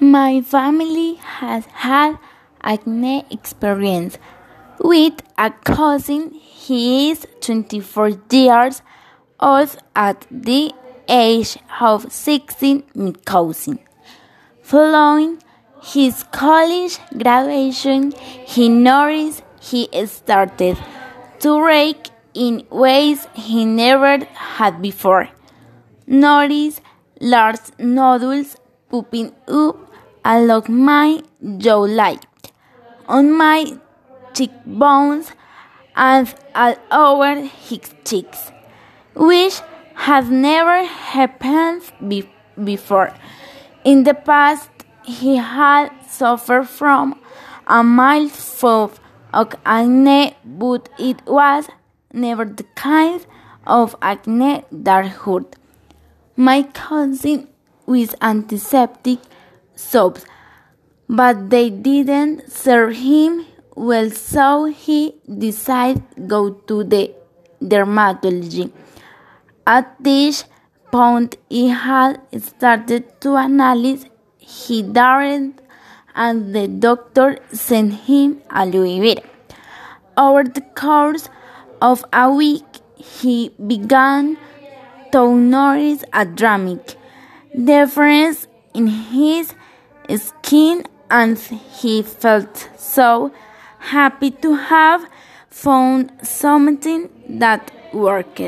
My family has had acne experience with a cousin. He is 24 years old at the age of 16, my cousin. Following his college graduation, he noticed he started to rake in ways he never had before. Notice large nodules popping up along my jawline, on my cheekbones, and all over his cheeks, which had never happened be before. In the past, he had suffered from a mild form of acne, but it was never the kind of acne that hurt. My cousin with antiseptic soaps, but they didn't serve him well, so he decided go to the dermatology. At this point, he had started to analyze his diet, and the doctor sent him aloe vera. Over the course of a week, he began to notice a dramatic difference in his skin and he felt so happy to have found something that worked.